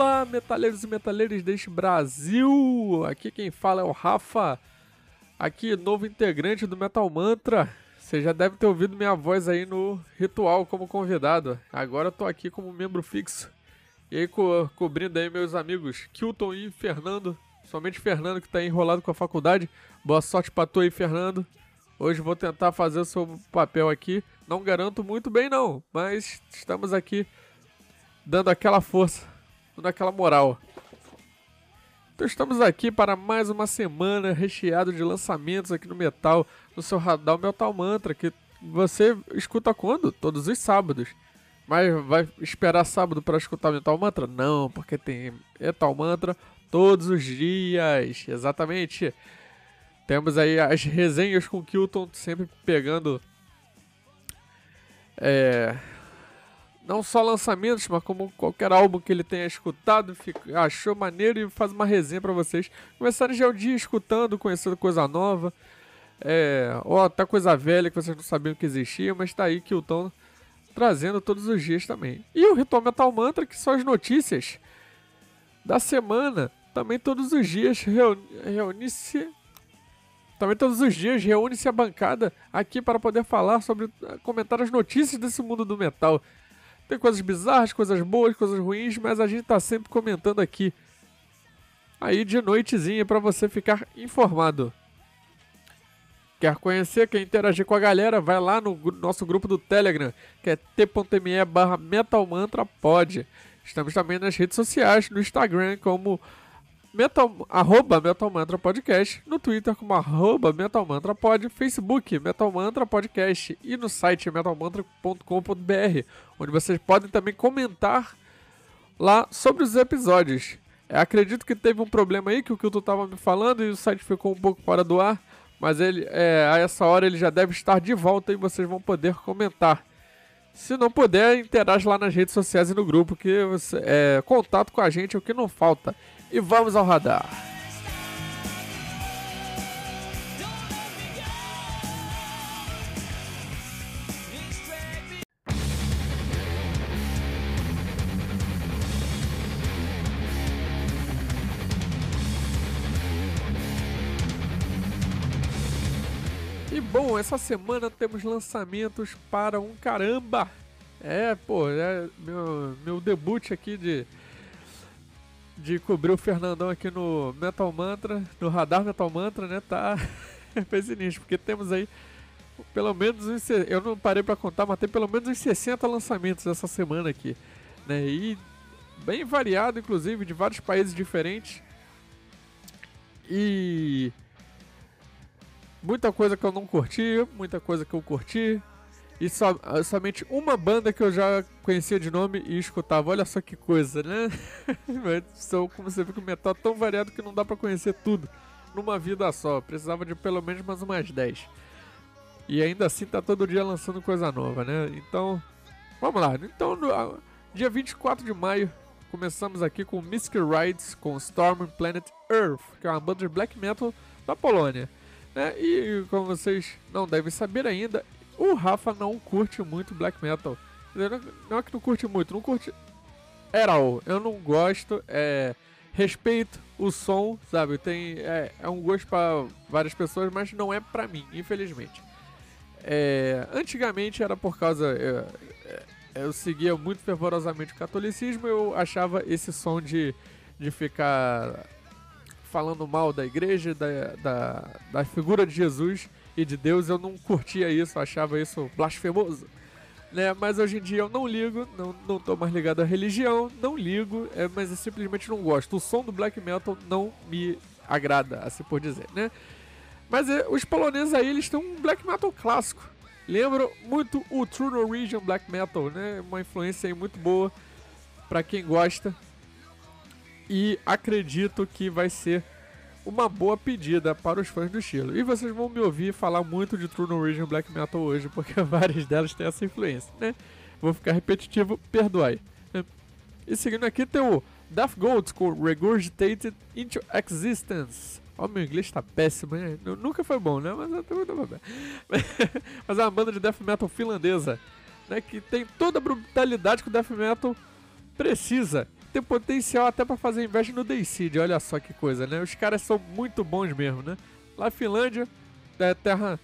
Olá, metaleiros e metaleiras deste Brasil! Aqui quem fala é o Rafa, aqui novo integrante do Metal Mantra. Você já deve ter ouvido minha voz aí no ritual como convidado. Agora eu tô aqui como membro fixo. E aí co cobrindo aí meus amigos Kilton e Fernando. Somente Fernando que tá enrolado com a faculdade. Boa sorte pra tu aí, Fernando. Hoje vou tentar fazer o seu papel aqui. Não garanto muito bem não, mas estamos aqui dando aquela força, dando aquela moral. Então estamos aqui para mais uma semana recheado de lançamentos aqui no Metal, no seu radar Metal Mantra, que você escuta quando? Todos os sábados. Mas vai esperar sábado para escutar Metal Mantra? Não, porque tem Metal Mantra todos os dias. Exatamente. Temos aí as resenhas com o Kilton sempre pegando é, não só lançamentos, mas como qualquer álbum que ele tenha escutado, achou maneiro e faz uma resenha para vocês. Começarem já o dia escutando, conhecendo coisa nova, é, ou até coisa velha que vocês não sabiam que existia, mas tá aí que o Tom trazendo todos os dias também. E o Ritual Metal Mantra, que são as notícias da semana, também todos os dias reúne-se também todos os dias reúne-se a bancada aqui para poder falar sobre, comentar as notícias desse mundo do metal. Tem coisas bizarras, coisas boas, coisas ruins, mas a gente tá sempre comentando aqui. Aí de noitezinha para você ficar informado. Quer conhecer, quer interagir com a galera? Vai lá no nosso grupo do Telegram, que é t.me barra metalmantrapod. Estamos também nas redes sociais, no Instagram como Metal, arroba Metal Mantra Podcast, no Twitter como arroba Metal Mantra Pod, Facebook Metal Mantra Podcast e no site metalmantra.com.br, onde vocês podem também comentar lá sobre os episódios. É, acredito que teve um problema aí que o Kilton estava me falando e o site ficou um pouco fora do ar, mas ele, é, a essa hora ele já deve estar de volta e vocês vão poder comentar. Se não puder, interage lá nas redes sociais e no grupo, que é, contato com a gente é o que não falta e vamos ao radar. E bom, essa semana temos lançamentos para um caramba. É, pô, é meu, meu debut aqui de de cobrir o Fernandão aqui no Metal Mantra, no Radar Metal Mantra, né? Tá foi sinistro, porque temos aí pelo menos uns, eu não parei para contar, mas tem pelo menos uns 60 lançamentos essa semana aqui, né? E bem variado, inclusive, de vários países diferentes. E muita coisa que eu não curti, muita coisa que eu curti, e so, somente uma banda que eu já conhecia de nome e escutava. Olha só que coisa, né? São, como você vê, que o metal é tão variado que não dá para conhecer tudo numa vida só. Precisava de pelo menos mais umas 10. E ainda assim tá todo dia lançando coisa nova, né? Então, vamos lá. Então, no, dia 24 de maio, começamos aqui com Mystic Rides com Storm Planet Earth, que é uma banda de black metal da Polônia. Né? E como vocês não devem saber ainda, o Rafa não curte muito black metal. Não é que não curte muito, não curte. Era o. Eu não gosto. É, respeito o som, sabe? Tem, é, é um gosto para várias pessoas, mas não é para mim, infelizmente. É, antigamente era por causa. Eu, é, eu seguia muito fervorosamente o catolicismo, eu achava esse som de, de ficar falando mal da igreja, da, da, da figura de Jesus e de Deus, eu não curtia isso, achava isso blasfemoso. Né? Mas hoje em dia eu não ligo, não, não tô mais ligado à religião, não ligo, é, mas eu simplesmente não gosto. O som do black metal não me agrada, assim por dizer, né? Mas é, os poloneses aí, eles têm um black metal clássico. Lembram muito o True Norwegian Black Metal, né? Uma influência aí muito boa para quem gosta. E acredito que vai ser uma boa pedida para os fãs do estilo. E vocês vão me ouvir falar muito de True Norwegian Black Metal hoje, porque várias delas têm essa influência, né? Vou ficar repetitivo, perdoai. E seguindo aqui tem o Death Goats com Regurgitated into Existence. Ó, meu inglês está péssimo, né? Nunca foi bom, né? Mas, Mas é uma banda de death metal finlandesa, né? Que tem toda a brutalidade que o death metal precisa ter potencial até para fazer inveja no Dayseed, olha só que coisa, né? Os caras são muito bons mesmo, né? Lá Finlândia, é terra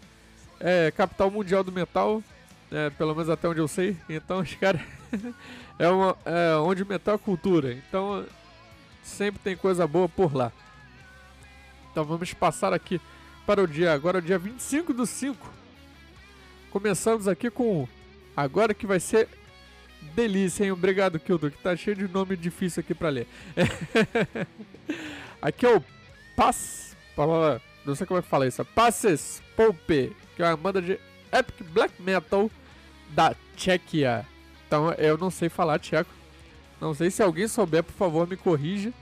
é capital mundial do metal, é, pelo menos até onde eu sei. Então os caras é, é onde metal é cultura. Então sempre tem coisa boa por lá. Então vamos passar aqui para o dia agora, dia 25 do 5. Começamos aqui com agora que vai ser delícia, hein? Obrigado, Kildo, que tá cheio de nome difícil aqui para ler. aqui é o Pass, não sei como é que fala isso, Passes Pope, que é uma banda de epic black metal da Tchequia. Então eu não sei falar tcheco. Não sei se alguém souber, por favor, me corrija.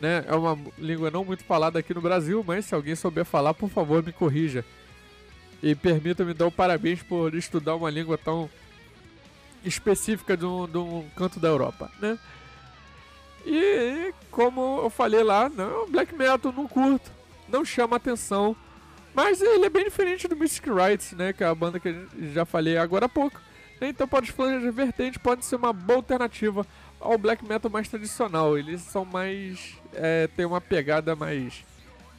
Né? É uma língua não muito falada aqui no Brasil, mas se alguém souber falar, por favor, me corrija. E permita-me dar o parabéns por estudar uma língua tão específica de um, de um canto da Europa, né? E como eu falei lá, não, black metal não curto, não chama atenção. Mas ele é bem diferente do Mystic Rights, né? Que é a banda que eu já falei agora há pouco. Então pode de vertente pode ser uma boa alternativa ao black metal mais tradicional. Eles são mais. É, tem uma pegada mais.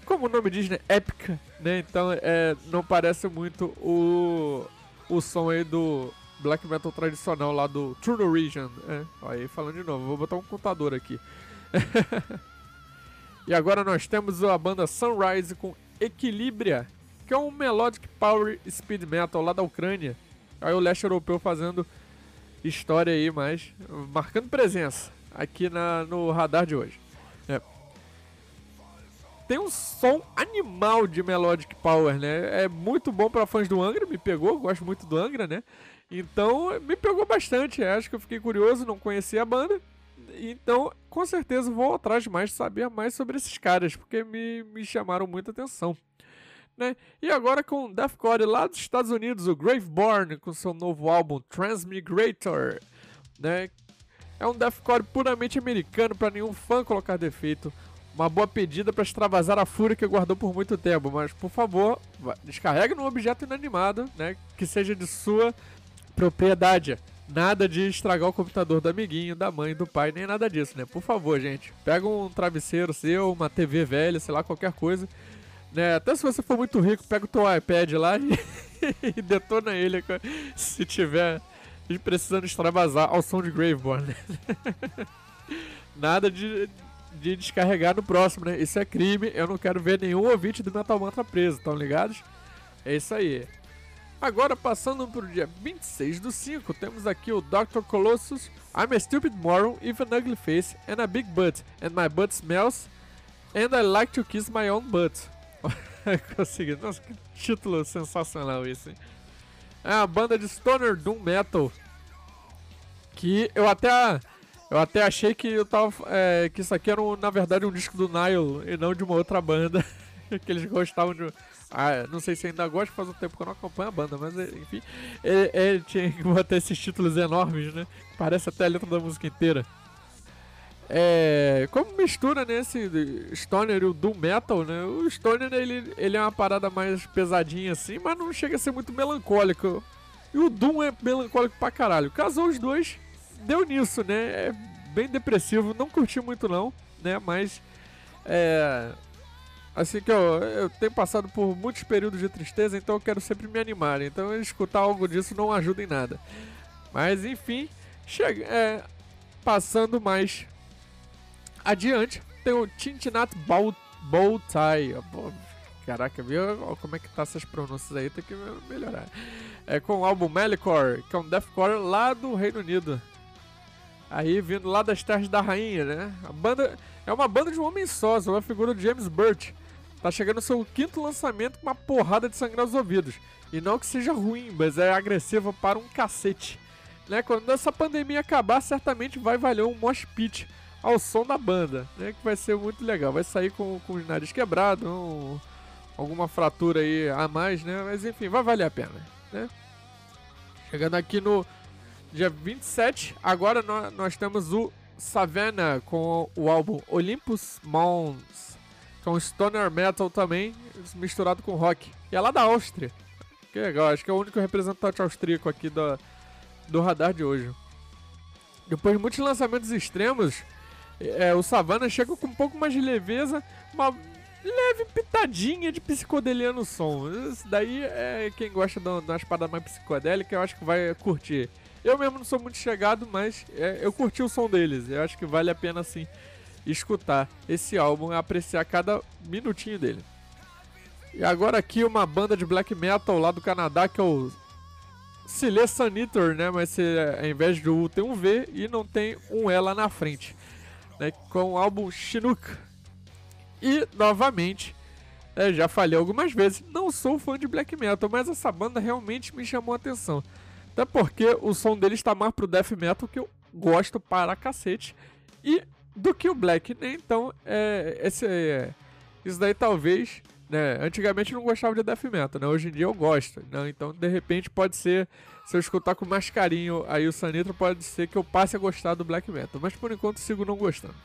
Como o nome diz, né? Épica, né? Então é, não parece muito o, o som aí do black metal tradicional lá do True Origin. É, aí falando de novo, vou botar um contador aqui. e agora nós temos a banda Sunrise com Equilibria, que é um melodic power speed metal lá da Ucrânia. Aí o leste europeu fazendo história aí, mas marcando presença aqui na, no radar de hoje. É. Tem um som animal de melodic power, né? É muito bom para fãs do Angra, me pegou, gosto muito do Angra, né? Então me pegou bastante, acho que eu fiquei curioso, não conhecia a banda. Então, com certeza vou atrás mais saber mais sobre esses caras, porque me, me chamaram muita atenção. Né? E agora com deathcore lá dos Estados Unidos, o Graveborn com seu novo álbum Transmigrator, né? É um deathcore puramente americano para nenhum fã colocar defeito. Uma boa pedida para extravasar a fúria que guardou por muito tempo, mas por favor, descarregue num objeto inanimado, né? Que seja de sua propriedade. Nada de estragar o computador do amiguinho, da mãe, do pai, nem nada disso, né? Por favor, gente. Pega um travesseiro seu, uma TV velha, sei lá, qualquer coisa. Né? Até se você for muito rico, pega o teu iPad lá e, e detona ele se tiver precisando extravasar ao som de Graveborn. Né? Nada de, de descarregar no próximo, né? Isso é crime. Eu não quero ver nenhum ouvinte do Metal Mantra preso, estão ligados? É isso aí. Agora, passando para o dia 26 do 5, temos aqui o Dr. Colossus, I'm a stupid moron with an ugly face and a big butt, and my butt smells, and I like to kiss my own butt. Consegui. Nossa, que título sensacional esse. É uma banda de stoner doom metal que eu até eu até achei que eu tava é, que isso aqui era um, na verdade um disco do Nile e não de uma outra banda que eles gostavam de ah, não sei se ainda gosta, faz um tempo que eu não acompanho a banda, mas enfim, ele, ele tinha que botar esses títulos enormes, né? Parece até a letra da música inteira. É, como mistura nesse né, Stoner e o Doom Metal, né? O Stoner ele, ele é uma parada mais pesadinha assim, mas não chega a ser muito melancólico. E o Doom é melancólico pra caralho. Casou os dois, deu nisso, né? É bem depressivo, não curti muito não, né? Mas é, Assim que eu, eu tenho passado por muitos períodos de tristeza, então eu quero sempre me animar. Então escutar algo disso não ajuda em nada. Mas enfim, chega, é, passando mais adiante, tem o Tintinat Bow, Bow Tie. Caraca, viu como é que tá essas pronúncias aí? Tem que melhorar. É com o álbum Melicor, que é um deathcore lá do Reino Unido. Aí vindo lá das terras da rainha, né? A banda é uma banda de um homem só, uma figura do James Burt tá chegando seu quinto lançamento com uma porrada de sangrar os ouvidos. E não que seja ruim, mas é agressiva para um cacete. Né? Quando essa pandemia acabar, certamente vai valer um mosh pit ao som da banda, né? Que vai ser muito legal. Vai sair com, com os nariz quebrados, um, alguma fratura aí a mais, né? Mas enfim, vai valer a pena, né? Chegando aqui no dia 27, agora nós, nós temos o Savannah com o álbum Olympus Mons com stoner metal também, misturado com rock. E é lá da Áustria. Que legal, acho que é o único representante austríaco aqui do, do radar de hoje. Depois de muitos lançamentos extremos, É, o Savannah chega com um pouco mais de leveza, uma leve pitadinha de psicodelia no som. Isso daí é quem gosta de uma espada mais psicodélica, eu acho que vai curtir. Eu mesmo não sou muito chegado, mas é, eu curti o som deles. Eu acho que vale a pena sim escutar esse álbum e apreciar cada minutinho dele. E agora aqui uma banda de black metal lá do Canadá que é o Sile Sanitor, né? Mas se, ao invés do U tem um V e não tem um E lá na frente. Né? Com o álbum Chinook. E, novamente, é, já falei algumas vezes, não sou fã de black metal, mas essa banda realmente me chamou a atenção. Até porque o som dele está mais pro death metal que eu gosto para cacete. E do que o black, né? Então, é, esse, é, isso daí talvez né? Antigamente eu não gostava de death metal, né? Hoje em dia eu gosto, né? Então, de repente, pode ser, se eu escutar com mais carinho aí o Sanitra, pode ser que eu passe a gostar do black metal. Mas por enquanto sigo não gostando.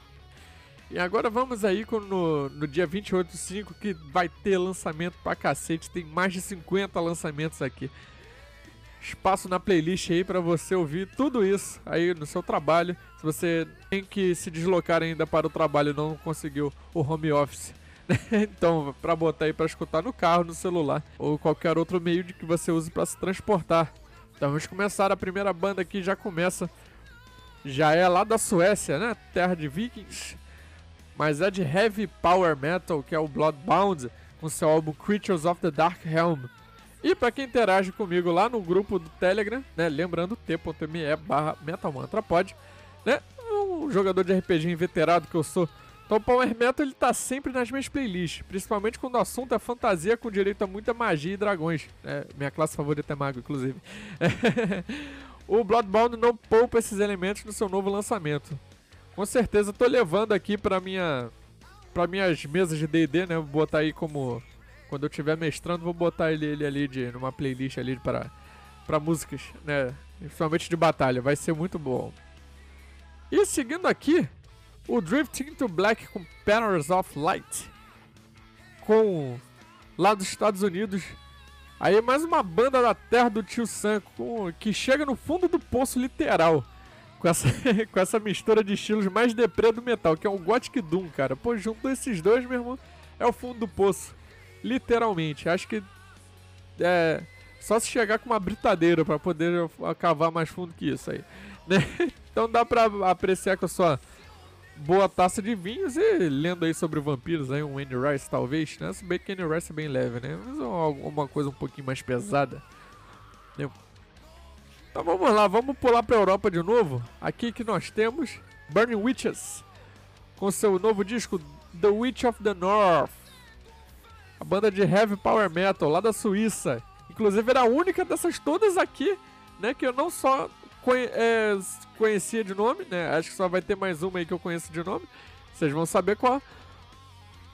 E agora vamos aí no, no dia 28 do 5, que vai ter lançamento pra cacete. Tem mais de 50 lançamentos aqui. Espaço na playlist aí para você ouvir tudo isso aí no seu trabalho. Se você tem que se deslocar ainda para o trabalho e não conseguiu o home office então, para botar aí para escutar no carro, no celular ou qualquer outro meio de que você use para se transportar. Então, vamos começar a primeira banda aqui já começa já é lá da Suécia, né? Terra de Vikings. Mas é de heavy power metal, que é o Bloodbound, com seu álbum Creatures of the Dark Helm. E para quem interage comigo lá no grupo do Telegram, né, lembrando t.me barra metalmantrapod, né, um jogador de RPG inveterado que eu sou, então o Power Metal ele tá sempre nas minhas playlists, principalmente quando o assunto é fantasia com direito a muita magia e dragões. É, minha classe favorita é mago, inclusive. o Bloodbound não poupa esses elementos no seu novo lançamento. Com certeza tô levando aqui para minha para minhas mesas de D&D, né? Vou botar aí como quando eu estiver mestrando, vou botar ele, ele ali de numa playlist ali para para músicas, né? Principalmente de batalha, vai ser muito bom. E seguindo aqui, o Drifting to Black com Patterns of Light. Com lá dos Estados Unidos. Aí mais uma banda da terra do tio Sam com, que chega no fundo do poço literal. Com essa, com essa mistura de estilos mais deprê do metal, que é um Gothic Doom, cara. Pô, junto esses dois, meu irmão, é o fundo do poço. Literalmente. Acho que é só se chegar com uma britadeira para poder cavar mais fundo que isso aí. Né? Então dá pra apreciar com a sua boa taça de vinhos e lendo aí sobre vampiros, aí um Andy Rice talvez, né? Se bem que Andy Rice é bem leve, né? Mas é uma coisa um pouquinho mais pesada. Né? Então vamos lá, vamos pular pra Europa de novo. Aqui que nós temos Burning Witches com seu novo disco The Witch of the North. A banda de heavy power metal lá da Suíça. Inclusive era a única dessas todas aqui, né, que eu não só conhe é, conhecia de nome, né? Acho que só vai ter mais uma aí que eu conheço de nome. Vocês vão saber qual.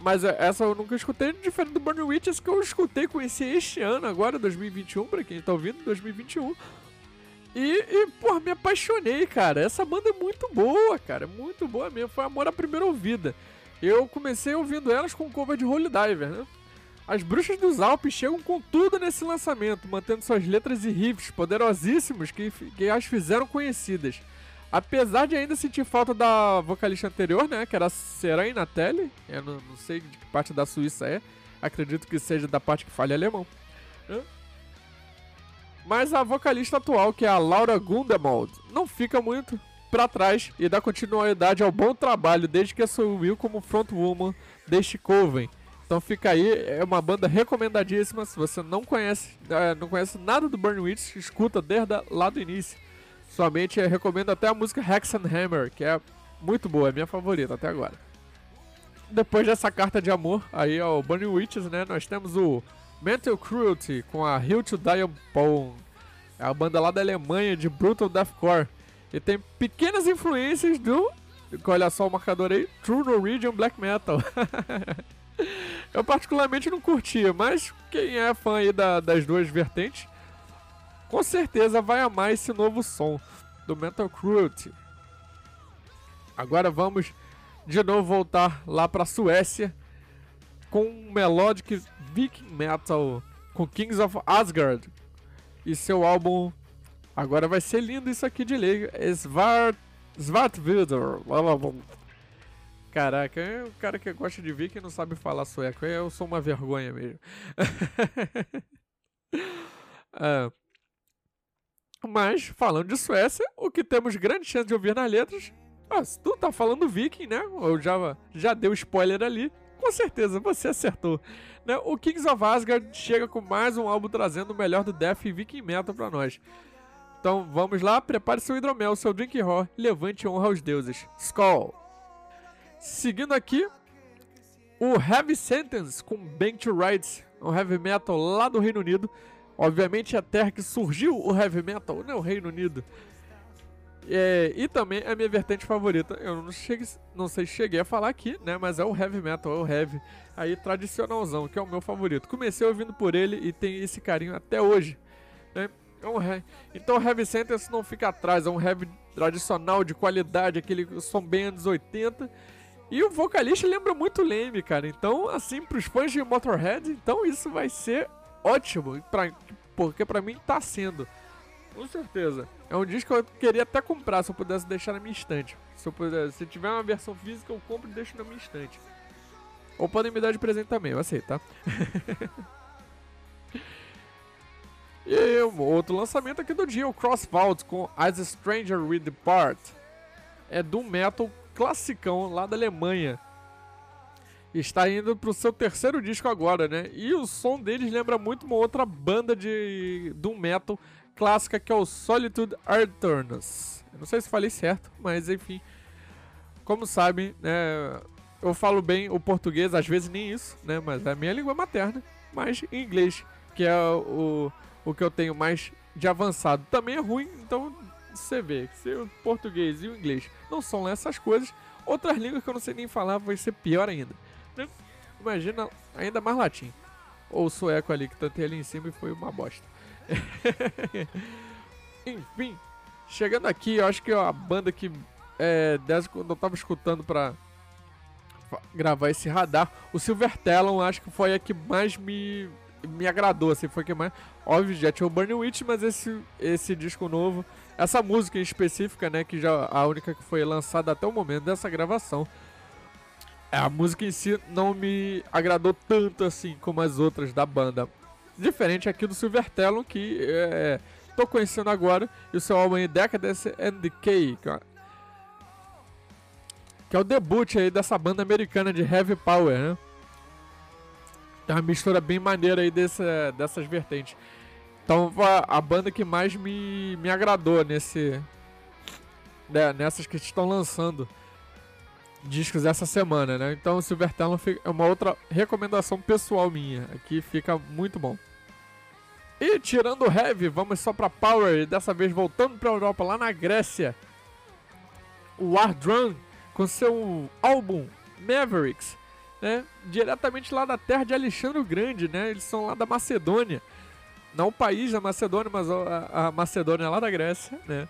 Mas é, essa eu nunca escutei, diferente do Burning Witches que eu escutei, conheci este ano, agora, 2021, pra quem tá ouvindo, 2021. E, e, pô, me apaixonei, cara. Essa banda é muito boa, cara. Muito boa mesmo. Foi amor à primeira ouvida. Eu comecei ouvindo elas com cover de Holy Diver, né? As Bruxas dos Alpes chegam com tudo nesse lançamento, mantendo suas letras e riffs poderosíssimos que, que as fizeram conhecidas. Apesar de ainda sentir falta da vocalista anterior, né, que era Seraina Telly, eu não, não, sei de que parte da Suíça é, acredito que seja da parte que fale alemão. Mas a vocalista atual, que é a Laura Gundemald, não fica muito para trás e dá continuidade ao bom trabalho desde que assumiu como frontwoman deste Coven, então fica aí, é uma banda recomendadíssima. Se você não conhece, é, não conhece nada do Burn Witch, escuta desde lá do início. Somente recomendo até a música Hexen Hammer, que é muito boa, é minha favorita até agora. Depois dessa carta de amor aí ao Burning Witches, né, nós temos o Mental Cruelty com a Hill to Upon. É a banda lá da Alemanha de Brutal Deathcore. E tem pequenas influências do, olha só o marcador aí, True Norwegian Black Metal. Eu particularmente não curtia, mas quem é fã aí da, das duas vertentes, com certeza vai amar esse novo som do Metal Cruelty. Agora vamos de novo voltar lá para Suécia com melodic viking metal com Kings of Asgard e seu álbum. Agora vai ser lindo isso aqui de ler. Svart Svartvilder. Caraca, é o cara que gosta de ver que não sabe falar sueco. Eu sou uma vergonha mesmo. é. Mas, falando de Suécia, o que temos grande chance de ouvir nas letras. Ah, se tu tá falando viking, né? Eu já, já deu spoiler ali. Com certeza, você acertou. Né? O Kings of Asgard chega com mais um álbum trazendo o melhor do Death e Viking Metal pra nós. Então vamos lá, prepare seu hidromel, seu drink raw, levante honra aos deuses. Skull! Seguindo aqui, o Heavy Sentence com Bank to Rides, um heavy metal lá do Reino Unido. Obviamente a terra que surgiu o heavy metal, né? O Reino Unido. É, e também a minha vertente favorita. Eu não, cheguei, não sei se cheguei a falar aqui, né? Mas é o heavy metal, é o heavy aí tradicionalzão, que é o meu favorito. Comecei ouvindo por ele e tem esse carinho até hoje. Né? É um he... Então o Heavy Sentence não fica atrás, é um heavy tradicional de qualidade, aquele som bem anos 80. E o vocalista lembra muito Leme, cara. Então, assim, pros fãs de Motorhead, então isso vai ser ótimo. Pra... Porque pra mim tá sendo. Com certeza. É um disco que eu queria até comprar se eu pudesse deixar na minha estante. Se eu puder, se tiver uma versão física, eu compro e deixo na minha estante. Ou podem me dar de presente também, eu aceito, tá? E um outro lançamento aqui do dia, o Crossvault com As a Stranger We Depart. É do metal classicão lá da Alemanha. Está indo pro seu terceiro disco agora, né? E o som deles lembra muito uma outra banda de doom metal clássica que é o Solitude Arturnus. Não sei se falei certo, mas enfim. Como sabem, né, eu falo bem o português, às vezes nem isso, né, mas é a minha língua materna, mas em inglês, que é o o que eu tenho mais de avançado também é ruim, então você vê se o português e o inglês não são essas coisas, outras línguas que eu não sei nem falar vai ser pior ainda. Né? Imagina ainda mais latim. Ou o sueco ali que tentei ali em cima e foi uma bosta. Enfim, chegando aqui, eu acho que a banda que é, desde quando eu tava escutando pra gravar esse radar, o Silver Talon acho que foi a que mais me me agradou, assim, foi que mais. Óbvio, já tinha o Burning Witch, mas esse, esse disco novo, essa música em específica, né, que já a única que foi lançada até o momento dessa gravação, a música em si não me agradou tanto assim como as outras da banda. Diferente aqui do Silver Talon, que é, tô conhecendo agora, e o seu álbum é Decadence and Decay, que é, que é o debut aí dessa banda americana de heavy power, né? Tem uma mistura bem maneira aí desse, dessas vertentes. Então a, banda que mais me, me agradou nesse. Né, nessas que estão lançando discos essa semana, né? Então Silver Talon é uma outra recomendação pessoal minha. Aqui fica muito bom. E tirando o Heavy, vamos só pra Power, e dessa vez voltando pra Europa, lá na Grécia. O War Drum, com seu álbum Mavericks, né? Diretamente lá da terra de Alexandre o Grande, né? Eles são lá da Macedônia. Não o país da Macedônia, mas a, Macedônia lá da Grécia, né?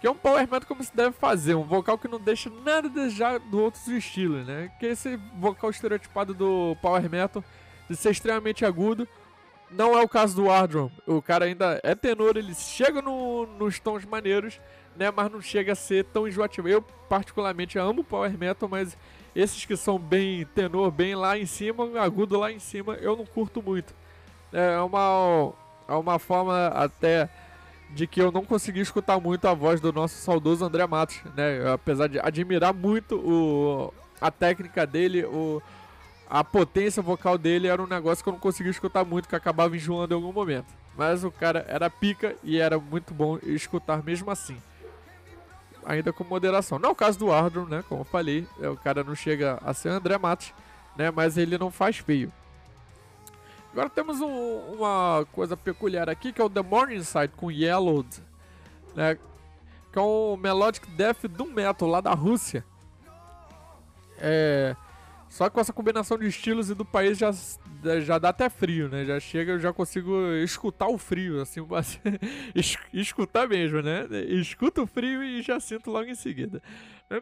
Que é um power metal como se deve fazer, um vocal que não deixa nada a desejar do outros estilos, né? Que é esse vocal estereotipado do power metal de ser extremamente agudo. Não é o caso do Ardrum. O cara ainda é tenor, ele chega no, nos tons maneiros, né? Mas não chega a ser tão enjoativo. Eu, particularmente, amo power metal, mas esses que são bem tenor, bem lá em cima, agudo lá em cima, eu não curto muito. É uma, é uma forma até de que eu não consegui escutar muito a voz do nosso saudoso André Matos, né? Apesar de admirar muito o, a técnica dele, o, a potência vocal dele era um negócio que eu não conseguia escutar muito, que acabava enjoando em algum momento. Mas o cara era pica e era muito bom escutar mesmo assim ainda com moderação. Não é o caso do Ardron, né? Como eu falei, o cara não chega a ser André Matos, né? Mas ele não faz feio. Agora temos um, uma coisa peculiar aqui, que é o The Morning Side com Yellowed, né? Que é um Melodic Death do Metal lá da Rússia. É... Só com essa combinação de estilos e do país já, já dá até frio, né? Já chega, eu já consigo escutar o frio, assim, escutar mesmo, né? Escuto o frio e já sinto logo em seguida. Né?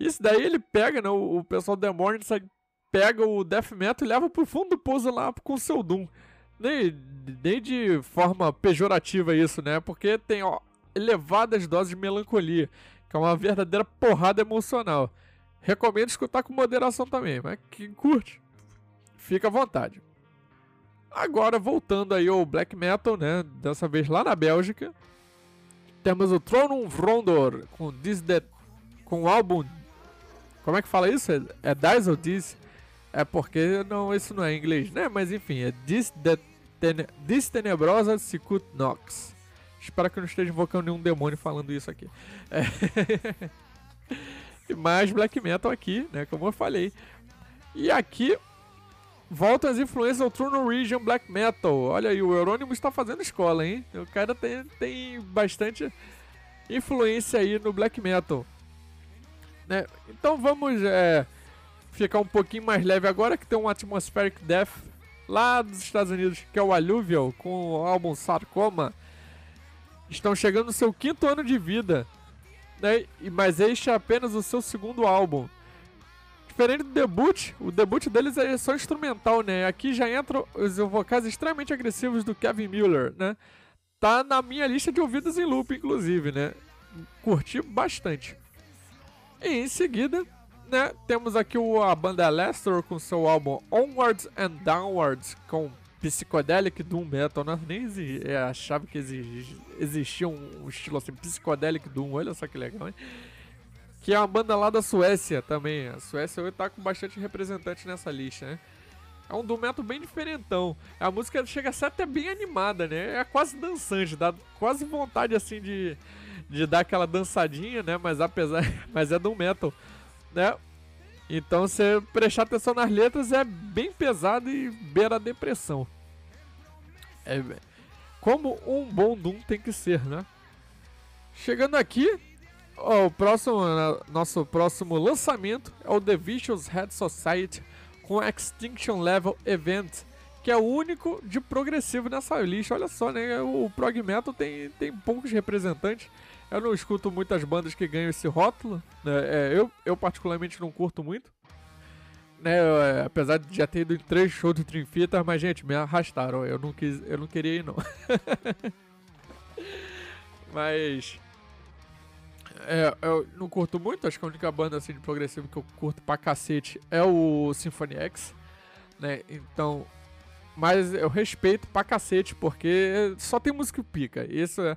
Isso daí ele pega, né? O, o pessoal do The Morning pega o Death Metal e leva pro fundo do pouso lá com seu Doom. Nem, nem de forma pejorativa isso, né? Porque tem ó, elevadas doses de melancolia, que é uma verdadeira porrada emocional. Recomendo escutar com moderação também, mas quem curte, fica à vontade. Agora, voltando aí ao black metal, né? Dessa vez lá na Bélgica. Temos o Throne of Rondor com This That, com o álbum. Como é que fala isso? É, Dice ou This? É porque não, isso não é inglês, né? Mas enfim, é This Ten, This Tenebrosa Sicut Nox. Espero que eu não esteja invocando nenhum demônio falando isso aqui. É. e mais black metal aqui, né? Como eu falei. E aqui voltam as influências ao True Norwegian Black Metal. Olha aí, o Eurônimo está fazendo escola, hein? O cara tem, tem bastante influência aí no Black Metal. Né? Então vamos é, ficar um pouquinho mais leve agora, que tem um Atmospheric Death lá dos Estados Unidos, que é o Alluvial, com o álbum Sarcoma. Estão chegando no seu quinto ano de vida, né? mas este é apenas o seu segundo álbum. Diferente do debut, o debut deles é só instrumental, né? Aqui já entram os vocais extremamente agressivos do Kevin Miller, né? Tá na minha lista de ouvidos em loop, inclusive, né? Curti bastante. E em seguida, né, temos aqui o, a banda Lester com seu álbum Onwards and Downwards, com Psychedelic Doom Metal, né? Nem é, achava que existia um, um estilo assim, Psychedelic Doom, olha só que legal, hein? que é uma banda lá da Suécia também. A Suécia hoje tá com bastante representante nessa lista, né? É um doom metal bem diferentão. A música chega a ser até bem animada, né? É quase dançante, dá quase vontade assim de, de dar aquela dançadinha, né? Mas apesar, mas é doom metal, né? Então você prestar atenção nas letras é bem pesado e beira a depressão. É como um bom doom tem que ser, né? Chegando aqui, o próximo, nosso próximo lançamento é o The Vicious Head Society com Extinction Level Event, que é o único de progressivo nessa lista. Olha só, né? O prog metal tem, tem poucos representantes. Eu não escuto muitas bandas que ganham esse rótulo. Né? É, eu, eu, particularmente, não curto muito. Né? É, apesar de já ter ido em três shows do Dream Theater, mas, gente, me arrastaram. Eu não, quis, eu não queria ir, não. mas é, eu não curto muito, acho que a única banda assim de progressivo que eu curto pra cacete é o Symphony X, né? Então, mas eu respeito pra cacete porque só tem música pica. Isso é,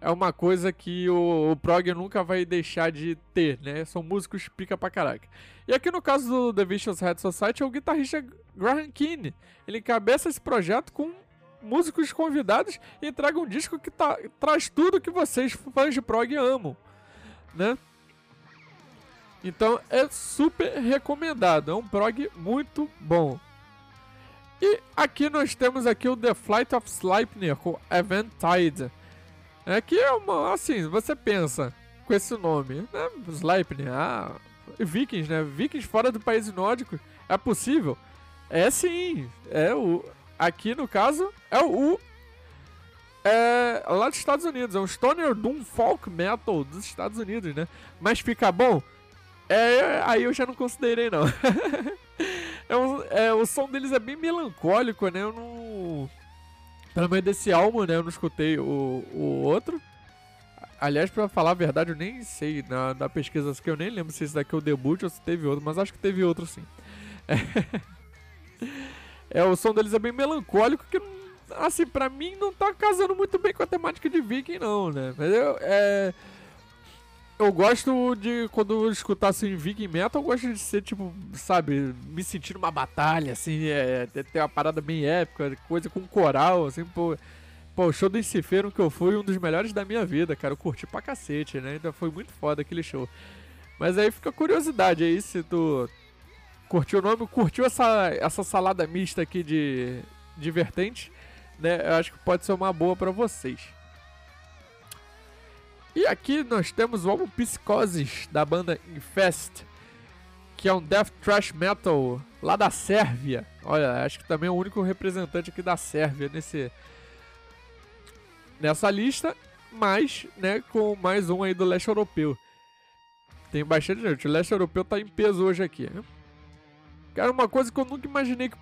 é uma coisa que o, o prog nunca vai deixar de ter, né? São músicos pica pra caraca. E aqui no caso do The Vicious Head Society é o guitarrista Graham Keane. Ele encabeça esse projeto com músicos convidados e entrega um disco que tá, traz tudo que vocês, fãs de prog, amam né? Então é super recomendado, é um prog muito bom. E aqui nós temos aqui o The Flight of Sleipnir com Eventide. É que é uma, assim, você pensa com esse nome, né? Sleipnir, ah, Vikings, né? Vikings fora do país nórdico, é possível? É sim, é o aqui no caso é o é lá dos Estados Unidos. É um Stoner Doom Folk Metal dos Estados Unidos, né? Mas fica bom? É, aí eu já não considerei, não. é, um, é o som deles é bem melancólico, né? Eu não. Pelo menos desse álbum, né? Eu não escutei o, o outro. Aliás, pra falar a verdade, eu nem sei na, na pesquisa que eu nem lembro se esse daqui é o debut ou se teve outro, mas acho que teve outro sim. É, é o som deles é bem melancólico que assim, pra mim não tá casando muito bem com a temática de Viking, não, né? Mas eu, é... Eu gosto de, quando eu escutar assim Viking Metal, eu gosto de ser, tipo, sabe, me sentir numa batalha, assim, é, ter uma parada bem épica, coisa com coral, assim, pô. Pô, o show do Encifeiro que eu fui, um dos melhores da minha vida, cara. Eu curti pra cacete, né? Ainda foi muito foda aquele show. Mas aí fica a curiosidade aí se tu curtiu o nome, curtiu essa, essa salada mista aqui de, de vertente né? Eu acho que pode ser uma boa para vocês. E aqui nós temos o álbum Psicosis da banda Infest, que é um death thrash metal lá da Sérvia. Olha, acho que também é o único representante aqui da Sérvia nesse nessa lista, mas, né, com mais um aí do leste europeu. Tem bastante gente. O leste europeu tá em peso hoje aqui. Né? Cara, uma coisa que eu nunca imaginei que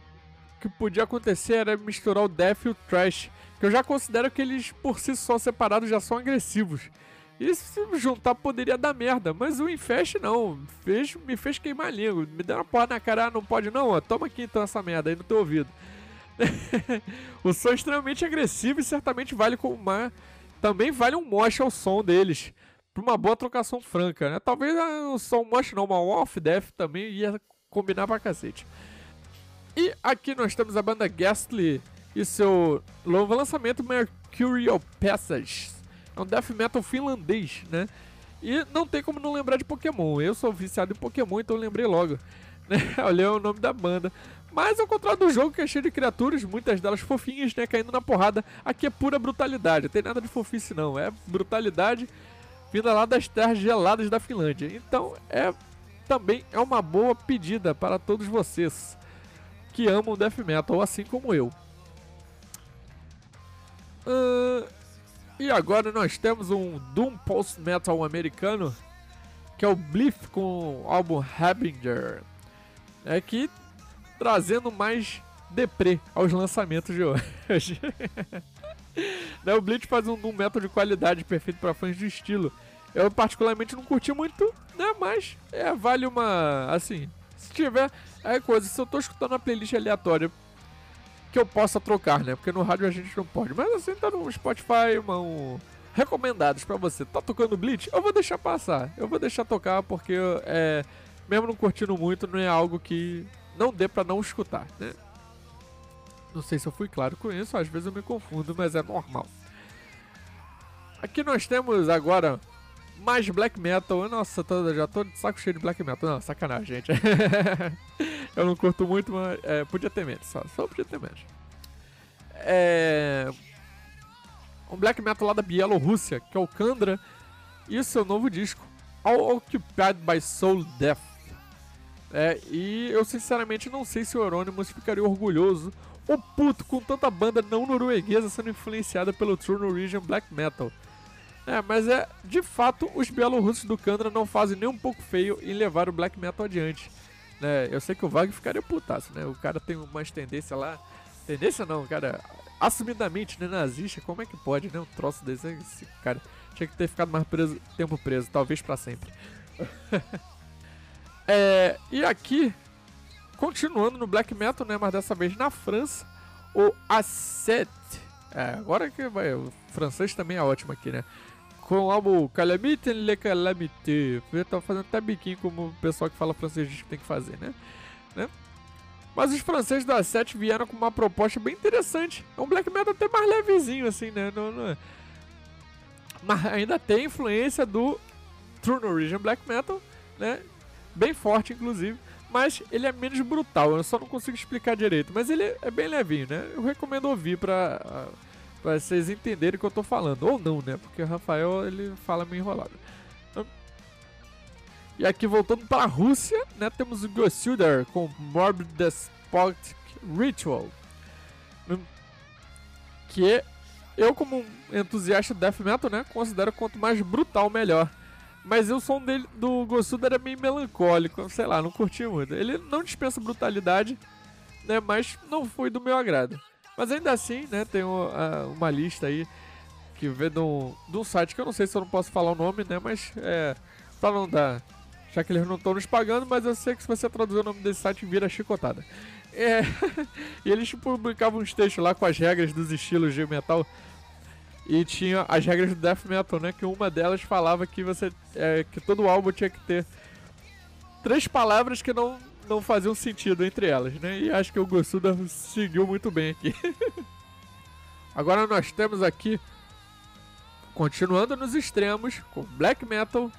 que podia acontecer era misturar o death e o trash, que eu já considero que eles por si só separados já são agressivos. E se juntar poderia dar merda, mas o Infest não, fez, me fez queimar a língua, me deu uma porra na cara, ah, não pode não, ó, toma aqui então essa merda aí no teu ouvido. o som é extremamente agressivo e certamente vale como uma, também vale um mosh ao som deles, pra uma boa trocação franca, né? Talvez ah, o som mosh não, uma off death também ia combinar pra cacete. E aqui nós temos a banda Ghastly e seu novo lançamento Mercurial Passage é um death metal finlandês, né? E não tem como não lembrar de Pokémon. Eu sou viciado em Pokémon, então lembrei logo. Né? Olhei o nome da banda. Mas ao contrário do jogo, que é cheio de criaturas, muitas delas fofinhas, né? Caindo na porrada, aqui é pura brutalidade. Não tem nada de fofice, não. É brutalidade vinda lá das terras geladas da Finlândia. Então é também é uma boa pedida para todos vocês que amam Death Metal, assim como eu. Uh, e agora nós temos um Doom Post Metal americano, que é o Bliff com o álbum Harbinger. É que trazendo mais deprê aos lançamentos de hoje. né, o Blitz faz um Doom Metal de qualidade, perfeito para fãs de estilo. Eu particularmente não curti muito, né, mas é, vale uma, assim, se tiver, é coisa, se eu tô escutando uma playlist aleatória que eu possa trocar, né? Porque no rádio a gente não pode. Mas assim, tá no Spotify, um... recomendados para você. Tá tocando Bleach? Eu vou deixar passar. Eu vou deixar tocar porque, é, mesmo não curtindo muito, não é algo que não dê para não escutar, né? Não sei se eu fui claro com isso, às vezes eu me confundo, mas é normal. Aqui nós temos agora mais black metal. Nossa, tô, já tô de saco cheio de black metal. Não, sacanagem, gente. eu não curto muito, mas é, podia ter menos. Só, só podia ter menos. É. Um black metal lá da Bielorrússia, que é o Kandra, e o seu novo disco, All Occupied by Soul Death. É, e eu sinceramente não sei se o Euronymous ficaria orgulhoso ou puto com tanta banda não norueguesa sendo influenciada pelo True Norwegian Black Metal. É, mas é de fato os bielorrussos do Kandra não fazem nem um pouco feio em levar o black metal adiante. Né? Eu sei que o Wagner ficaria putaço, né? O cara tem umas tendências lá. Tendência não, cara. Assumidamente, né? Nazista, como é que pode, né? Um troço desse. Esse cara tinha que ter ficado mais preso, tempo preso, talvez para sempre. é, e aqui, continuando no black metal, né? Mas dessa vez na França, o Asset. É, agora que vai. O francês também é ótimo aqui, né? Com o álbum Calamite Le Calamité. Eu tava fazendo até biquinho como o pessoal que fala francês diz que tem que fazer, né? né? Mas os franceses da 7 vieram com uma proposta bem interessante. É um black metal até mais levezinho, assim, né? Não, não... É. Mas ainda tem influência do True Norwegian Black Metal, né? Bem forte, inclusive. Mas ele é menos brutal, eu só não consigo explicar direito. Mas ele é bem levinho, né? Eu recomendo ouvir pra... Uh, Pra vocês entenderem o que eu tô falando. Ou não, né? Porque o Rafael, ele fala meio enrolado. E aqui, voltando para a Rússia, né? Temos o Gosuder com Morbid Despotic Ritual. Hum, que eu, como entusiasta de Death Metal, né? Considero quanto mais brutal, melhor. Mas o som dele, do Gosuder é meio melancólico, sei lá, não curti muito. Ele não dispensa brutalidade, né? Mas não foi do meu agrado. Mas ainda assim, né, tem uma lista aí que vem de um, de um site que eu não sei se eu não posso falar o nome, né, mas é, pra não dar, já que eles não estão nos pagando, mas eu sei que se você traduzir o nome desse site vira chicotada. É, e eles publicavam uns textos lá com as regras dos estilos de metal e tinha as regras do death metal, né, que uma delas falava que você é, que todo álbum tinha que ter três palavras que não não faziam sentido entre elas, né? E acho que o Gossuda seguiu muito bem aqui. Agora nós temos aqui, continuando nos extremos, com black metal,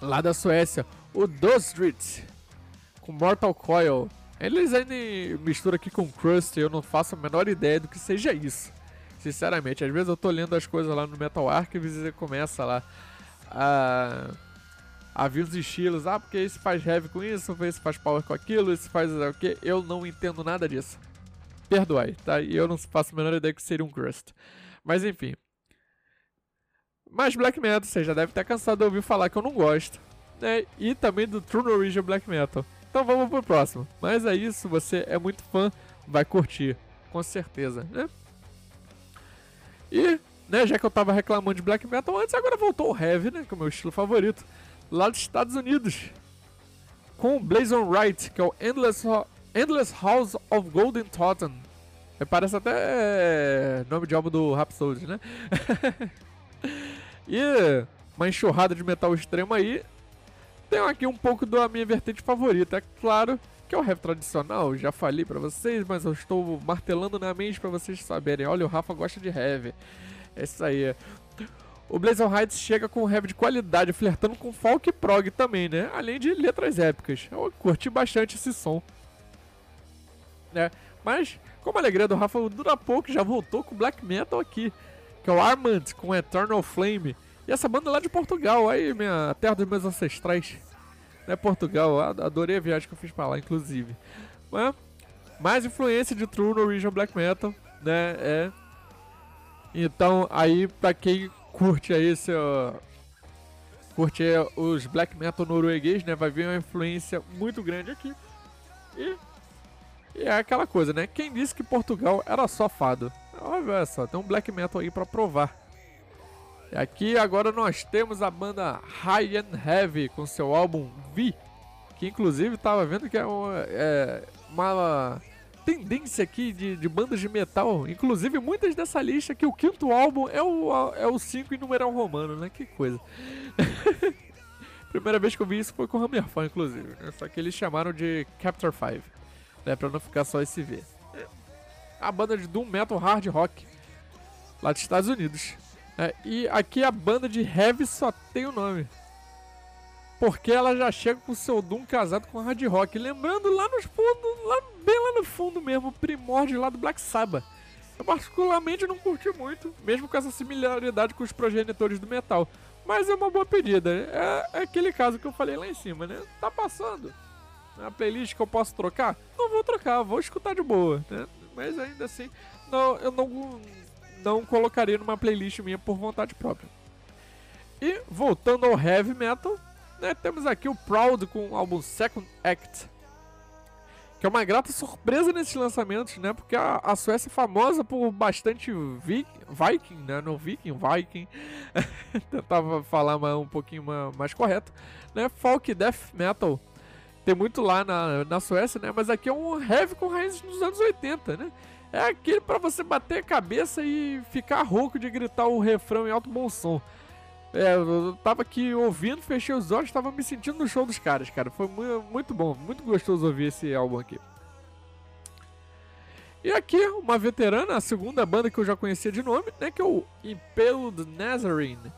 lá da Suécia, o Dosdrit, com Mortal Coil. Eles ainda misturam aqui com Crust, eu não faço a menor ideia do que seja isso. Sinceramente, às vezes eu tô lendo as coisas lá no Metal Archives e começa lá a havia os estilos, ah, porque esse faz heavy com isso, esse faz power com aquilo, esse faz o que. Eu não entendo nada disso. Perdoai, tá? E eu não faço a menor ideia que seria um crust. Mas enfim. Mas Black Metal, você já deve estar cansado de ouvir falar que eu não gosto. Né? E também do True Norwegian Black Metal. Então vamos pro próximo. Mas é isso, você é muito fã, vai curtir. Com certeza, né? E né? Já que eu tava reclamando de black metal antes, agora voltou o heavy, né? Que é o meu estilo favorito. Lá dos Estados Unidos. Com o Blazon Wright, que é o Endless, Endless House of Golden Totem. Parece até é, nome de álbum do Rhapsody, né? e uma enxurrada de metal extremo aí. Tem aqui um pouco da minha vertente favorita, é claro, que é o heavy tradicional. Já falei para vocês, mas eu estou martelando na mente para vocês saberem. Olha, o Rafa gosta de heavy. É isso aí. O Blazon Heights chega com heavy de qualidade, flertando com folk e prog também, né? Além de letras épicas. Eu curti bastante esse som. Né? Mas, como a alegria do Rafa dura pouco, já voltou com black metal aqui. Que é o Armand com Eternal Flame. E essa banda é lá de Portugal, aí, minha terra dos meus ancestrais. Né, Portugal, adorei a viagem que eu fiz pra lá, inclusive. Mas, mais influência de True Norwegian Black Metal, né? É. Então, aí, pra quem curte aí esse. Uh, curte aí os black metal norueguês, né? Vai ver uma influência muito grande aqui. E, e é aquela coisa, né? Quem disse que Portugal era só fado? Olha só, tem um black metal aí pra provar. E aqui agora nós temos a banda High and Heavy com seu álbum V, que inclusive estava vendo que é uma, é uma tendência aqui de, de, bandas de metal, inclusive muitas dessa lista, que o quinto álbum é o, é o 5 em numeral romano, né? Que coisa. Primeira vez que eu vi isso foi com o Hammerfall, inclusive. Né? Só que eles chamaram de Capture 5, né? Pra não ficar só esse V. A banda de Doom Metal Hard Rock, lá dos Estados Unidos. É, e aqui a banda de Heavy só tem o nome. Porque ela já chega com seu Doom casado com hard rock. Lembrando lá nos fundos, lá, bem lá no fundo mesmo, o primórdio lá do Black Sabbath. Eu particularmente não curti muito, mesmo com essa similaridade com os progenitores do metal. Mas é uma boa pedida. É, é aquele caso que eu falei lá em cima, né? Tá passando. A playlist que eu posso trocar? Não vou trocar, vou escutar de boa, né? Mas ainda assim, não, eu não não colocaria numa playlist minha por vontade própria. E voltando ao heavy metal, né, temos aqui o Proud com o álbum Second Act, que é uma grata surpresa nesses lançamentos, né? Porque a, a Suécia é famosa por bastante vi, Viking, né? No Viking, Viking. Tentava falar mais, um pouquinho mais, mais, correto, né? Folk Death Metal. Tem muito lá na, na Suécia, né? Mas aqui é um heavy com raízes nos anos 80, né? É aquele para você bater a cabeça e ficar rouco de gritar o refrão em alto bom som. É, eu tava aqui ouvindo, fechei os olhos, tava me sentindo no show dos caras, cara. Foi muito bom, muito gostoso ouvir esse álbum aqui. E aqui, uma veterana, a segunda banda que eu já conhecia de nome, né, que é o Impaled Nazarene.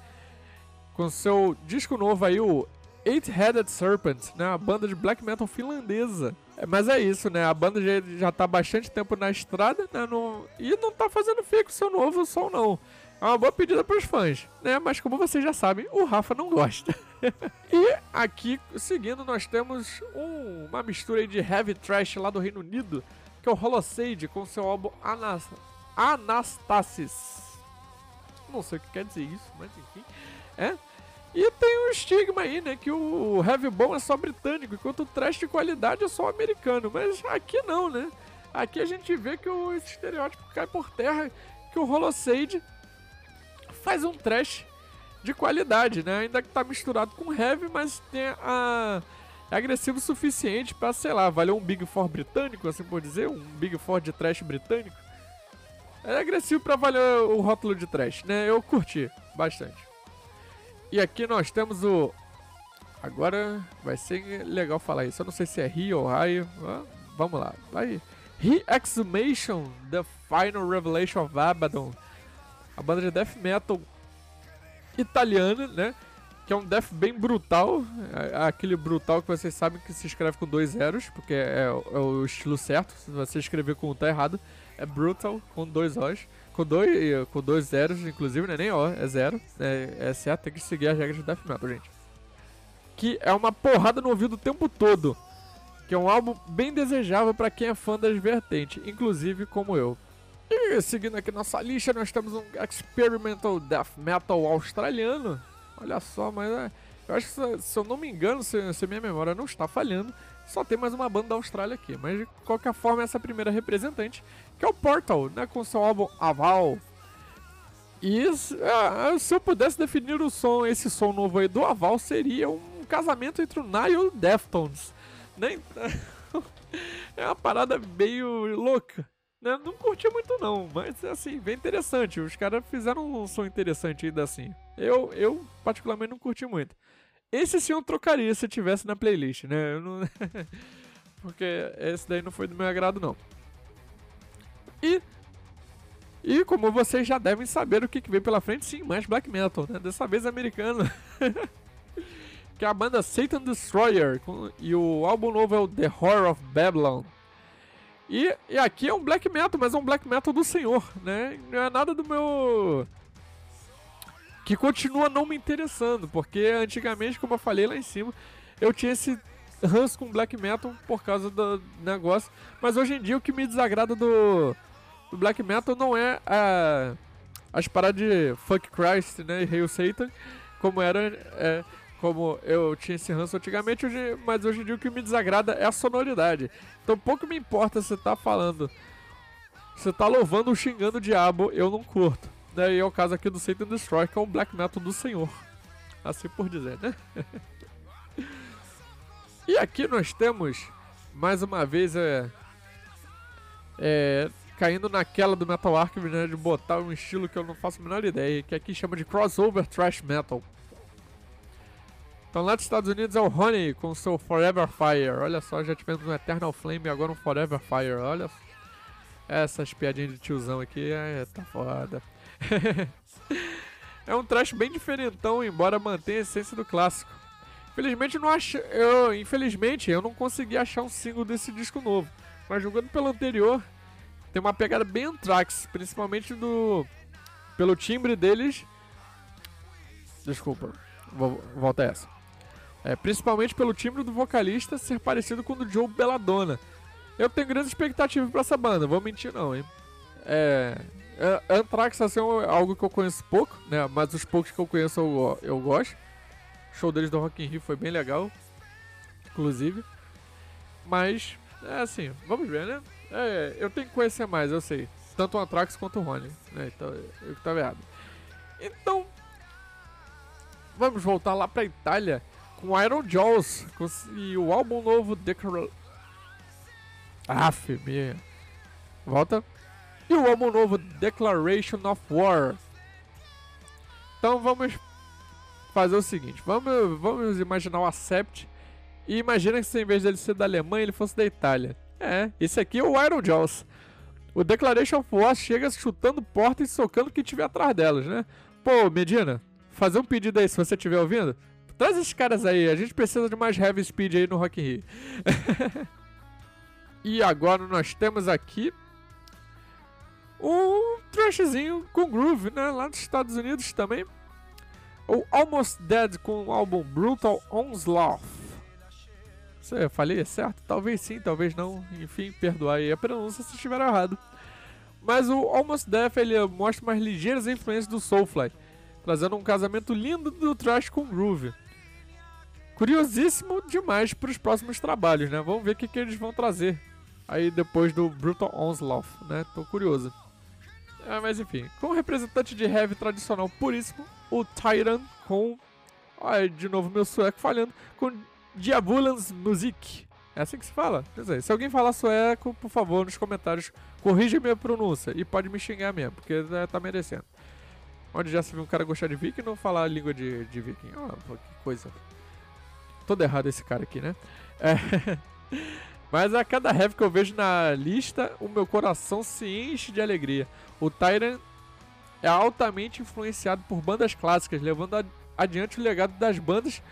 Com seu disco novo aí, o Eight-Headed Serpent, né, uma banda de black metal finlandesa. É, mas é isso, né? A banda já, já tá bastante tempo na estrada, né? No, e não tá fazendo feio com seu novo som, não. É uma boa pedida pros fãs, né? Mas como vocês já sabem, o Rafa não gosta. e aqui, seguindo, nós temos um, uma mistura de heavy trash lá do Reino Unido, que é o Holosade, com seu álbum Anas Anastasis. Não sei o que quer dizer isso, mas enfim. É. E tem um estigma aí, né? Que o heavy bom é só britânico, enquanto o trash de qualidade é só americano. Mas aqui não, né? Aqui a gente vê que o, estereótipo cai por terra, que o Holosade faz um trash de qualidade, né? Ainda que tá misturado com heavy, mas tem a é agressivo o suficiente para, sei lá, valer um Big Four britânico, assim por dizer, um Big Four de trash britânico. É agressivo para valer o rótulo de trash, né? Eu curti bastante. E aqui nós temos o. Agora vai ser legal falar isso. Eu não sei se é Rio ou Raio. Vamos lá. Vai. Re-Exhumation The Final Revelation of Abaddon. A banda de death metal italiana, né? Que é um death bem brutal. É aquele brutal que vocês sabem que se escreve com dois zeros, porque é, é o estilo certo. Se você escrever com um tá errado, é brutal com dois O's com dois, com dois zeros, inclusive, não é nem O, é zero. É, é certo, tem que seguir as regras do Death Metal, gente. Que é uma porrada no ouvido o tempo todo. Que é um álbum bem desejável para quem é fã das vertentes, inclusive como eu. E seguindo aqui nossa lista, nós temos um Experimental Death Metal australiano. Olha só, mas é, eu acho que se eu não me engano, se, se minha memória não está falhando, só tem mais uma banda da Austrália aqui. Mas de qualquer forma, essa primeira representante, que é o Portal, né, com seu álbum Aval. Isso, ah, se eu pudesse definir o som, esse som novo aí do Aval, seria um casamento entre o Nile e o Deftones. Né? é uma parada meio louca. Né? Não curti muito não, mas assim, bem interessante. Os caras fizeram um som interessante ainda assim. Eu, eu particularmente não curti muito. Esse sim eu trocaria se tivesse na playlist, né? Eu não... Porque esse daí não foi do meu agrado não. E e como vocês já devem saber o que, que vem pela frente, sim, mais black metal, né? Dessa vez americano. que é a banda Satan Destroyer. E o álbum novo é o The Horror of Babylon. E, e aqui é um black metal, mas é um black metal do senhor, né? Não é nada do meu. Que continua não me interessando, porque antigamente, como eu falei lá em cima, eu tinha esse ranço com black metal por causa do negócio. Mas hoje em dia o que me desagrada do, do black metal não é a, as paradas de Fuck Christ, né? E Hail Satan, como era. É, como eu tinha esse ranço antigamente, mas hoje em dia o que me desagrada é a sonoridade. Então pouco me importa se tá falando, você tá louvando ou xingando o diabo, eu não curto. Daí é o caso aqui do Satan Destroy, que é um black metal do senhor. Assim por dizer, né? e aqui nós temos, mais uma vez, é, é caindo naquela do Metal Archive, né, de botar um estilo que eu não faço a menor ideia, que aqui chama de crossover thrash metal. Então lá dos Estados Unidos é o Honey com seu Forever Fire. Olha só, já tivemos um Eternal Flame e agora um Forever Fire. Olha essas piadinhas de tiozão aqui, é, tá foda. é um trash bem diferentão, embora mantenha a essência do clássico. Infelizmente não ach... eu, infelizmente eu não consegui achar um single desse disco novo, mas jogando pelo anterior tem uma pegada bem Anthrax, principalmente do pelo timbre deles. Desculpa, vou volta essa. É, principalmente pelo timbre do vocalista ser parecido com o do Joe Belladonna. Eu tenho grandes expectativas para essa banda, vou mentir não, hein? É, é, Anthrax assim, é algo que eu conheço pouco, né? Mas os poucos que eu conheço eu, eu gosto. O show deles do Rock in Rio foi bem legal, inclusive. Mas, é assim, vamos ver, né? É, eu tenho que conhecer mais, eu sei. Tanto o Anthrax quanto o Rony, né? Então, eu que tava errado. Então, vamos voltar lá pra Itália com Iron Jaws e o álbum novo Declar... Aff, minha. Volta. E o álbum novo Declaration of War. Então vamos fazer o seguinte, vamos, vamos imaginar o Acept e imagina que se em vez dele ser da Alemanha, ele fosse da Itália. É, esse aqui é o Iron Jaws. O Declaration of War chega chutando porta e socando o que tiver atrás delas, né? Pô, Medina, fazer um pedido aí se você estiver ouvindo. Traz esses caras aí, a gente precisa de mais heavy speed aí no Rock in Rio. e agora nós temos aqui um trashzinho com groove, né? Lá nos Estados Unidos também. O Almost Dead com o álbum Brutal Onslaught. Você falei é certo? Talvez sim, talvez não. Enfim, perdoar aí a pronúncia se estiver errado. Mas o Almost Death ele mostra umas ligeiras influências do Soulfly, trazendo um casamento lindo do trash com groove curiosíssimo demais para os próximos trabalhos, né? Vamos ver o que, que eles vão trazer aí depois do Brutal Onslaught, né? Tô curioso. É, mas enfim, com o representante de heavy tradicional puríssimo, o Tyrant com... Olha, de novo meu sueco falhando, com Diabulans Music. É assim que se fala? Dizer, se alguém falar sueco, por favor, nos comentários, corrija minha pronúncia. E pode me xingar mesmo, porque tá merecendo. Onde já se viu um cara gostar de viking e não falar a língua de, de viking. Oh, que coisa todo errado esse cara aqui, né? É. Mas a cada heavy que eu vejo na lista, o meu coração se enche de alegria. O Tyrant é altamente influenciado por bandas clássicas, levando adiante o legado das bandas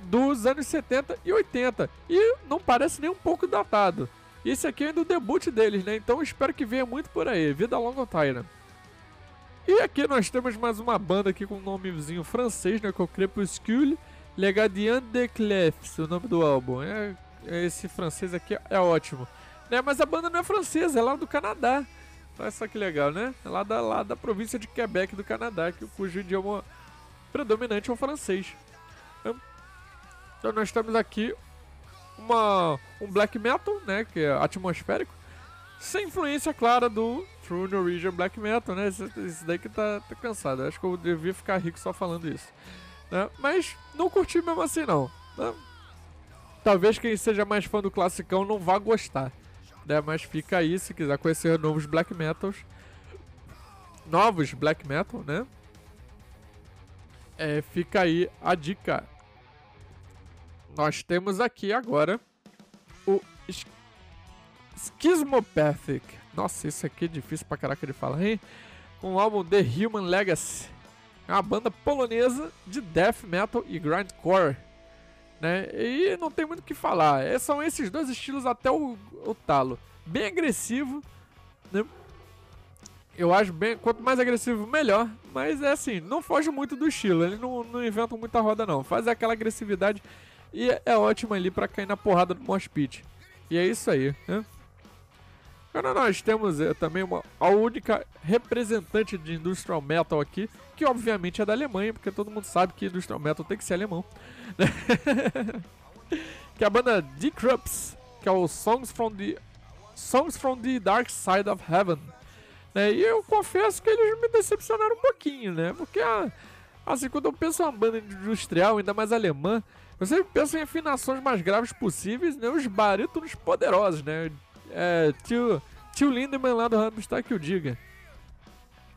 dos anos 70 e 80. E não parece nem um pouco datado. Esse aqui é ainda o debut deles, né? Então espero que venha muito por aí. Vida longa Tyrant. E aqui nós temos mais uma banda aqui com um nomezinho francês, né? Que é o Crepuscule. Le Gardien de Clefs, o nome do álbum. É, esse francês aqui é ótimo. Né, mas a banda não é francesa, é lá do Canadá. Olha só que legal, né? É lá da, lá da província de Quebec do Canadá, que, cujo idioma predominante é o francês. Então nós temos aqui uma, um black metal, né? Que é atmosférico, sem influência clara do True Norwegian Black Metal, né? Isso, daí que tá, tá cansado. acho que eu devia ficar rico só falando isso. Né? Mas não curti mesmo assim, não. Né? Talvez quem seja mais fã do classicão não vá gostar. Né? Mas fica aí se quiser conhecer novos Black Metals. Novos Black Metal, né? É, fica aí a dica. Nós temos aqui agora o Schismopathic. Nossa, isso aqui é difícil pra caraca de falar, hein? Com o álbum The Human Legacy. É uma banda polonesa de death metal e grindcore. Né? E não tem muito o que falar. É, são esses dois estilos até o, o talo. Bem agressivo, né? Eu acho bem. Quanto mais agressivo, melhor. Mas é assim, não foge muito do estilo. Eles não, não inventam muita roda, não. Faz aquela agressividade e é, ótimo ali para cair na porrada do Mosh Pit. E é isso aí, né? Agora nós temos é, também uma, a única representante de Industrial Metal aqui, que obviamente é da Alemanha, porque todo mundo sabe que Industrial Metal tem que ser alemão. Que é a banda Decrups, que é o Songs from the, Songs from the Dark Side of Heaven. Né? E eu confesso que eles me decepcionaram um pouquinho, né? Porque, ah, assim, quando eu penso em uma banda industrial, ainda mais alemã, eu sempre penso em afinações mais graves possíveis, né? Os barítonos poderosos, né? É, tio, tio Lindemann lá do Rammstein que o diga.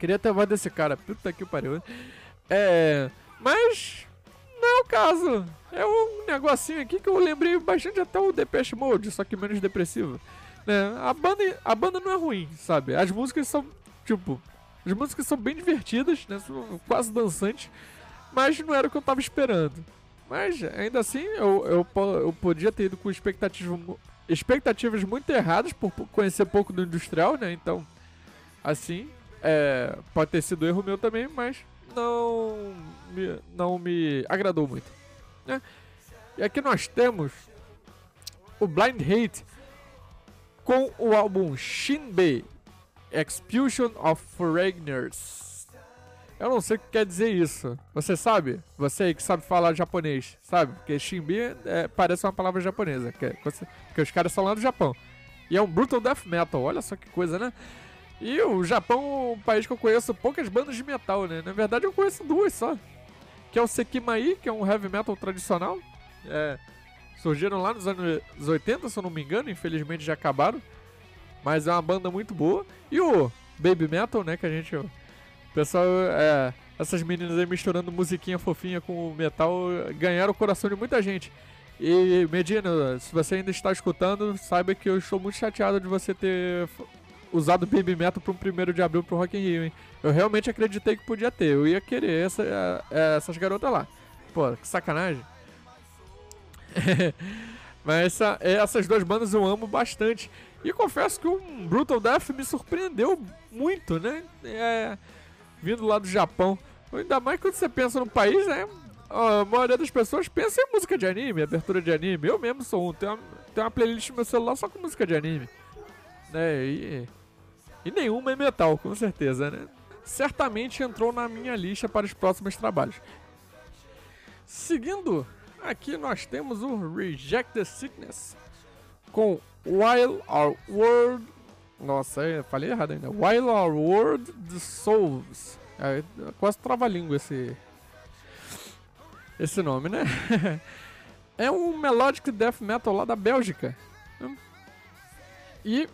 Queria ter a voz desse cara, puta que pariu. É, mas não é o caso. É um negocinho aqui que eu lembrei bastante até o Depeche Mode, só que menos depressivo. Né? A, banda, a banda não é ruim, sabe? As músicas são, tipo, as músicas são bem divertidas, né? São quase dançantes, mas não era o que eu tava esperando. Mas ainda assim, eu, eu, eu podia ter ido com expectativas, expectativas muito erradas por conhecer pouco do industrial, né? Então, assim, é, pode ter sido erro meu também, mas não me, não me agradou muito. Né? E aqui nós temos o Blind Hate com o álbum Shinbei Expulsion of Foreigners. Eu não sei o que quer dizer isso. Você sabe? Você aí que sabe falar japonês, sabe? Porque Shinbi é, parece uma palavra japonesa, que, é, porque os caras são lá do Japão. E é um brutal death metal, olha só que coisa, né? E o Japão é um país que eu conheço poucas bandas de metal, né? Na verdade eu conheço duas só. Que é o Sekimai, que é um heavy metal tradicional. É, surgiram lá nos anos 80, se eu não me engano, infelizmente já acabaram. Mas é uma banda muito boa. E o Baby Metal, né, que a gente pessoal, é, essas meninas aí misturando musiquinha fofinha com metal ganharam o coração de muita gente. E Medina, se você ainda está escutando, saiba que eu estou muito chateado de você ter usado Baby Metal um primeiro de abril pro Rock in Rio, hein? Eu realmente acreditei que podia ter. Eu ia querer essa, é, essas garotas lá. Pô, que sacanagem. Mas essa, essas duas bandas eu amo bastante. E confesso que o Brutal Death me surpreendeu muito, né? É, vindo lá do Japão. Ainda mais quando você pensa no país, né? A maioria das pessoas pensa em música de anime, abertura de anime. Eu mesmo sou um. Tenho uma, uma playlist no meu celular só com música de anime. Né? E, e nenhuma é metal, com certeza, né? Certamente entrou na minha lista para os próximos trabalhos. Seguindo, aqui nós temos o Reject the Sickness com While Our World nossa, eu falei errado ainda. While Our World Dissolves. É, quase trava-língua esse. Esse nome, né? é um melodic death metal lá da Bélgica. E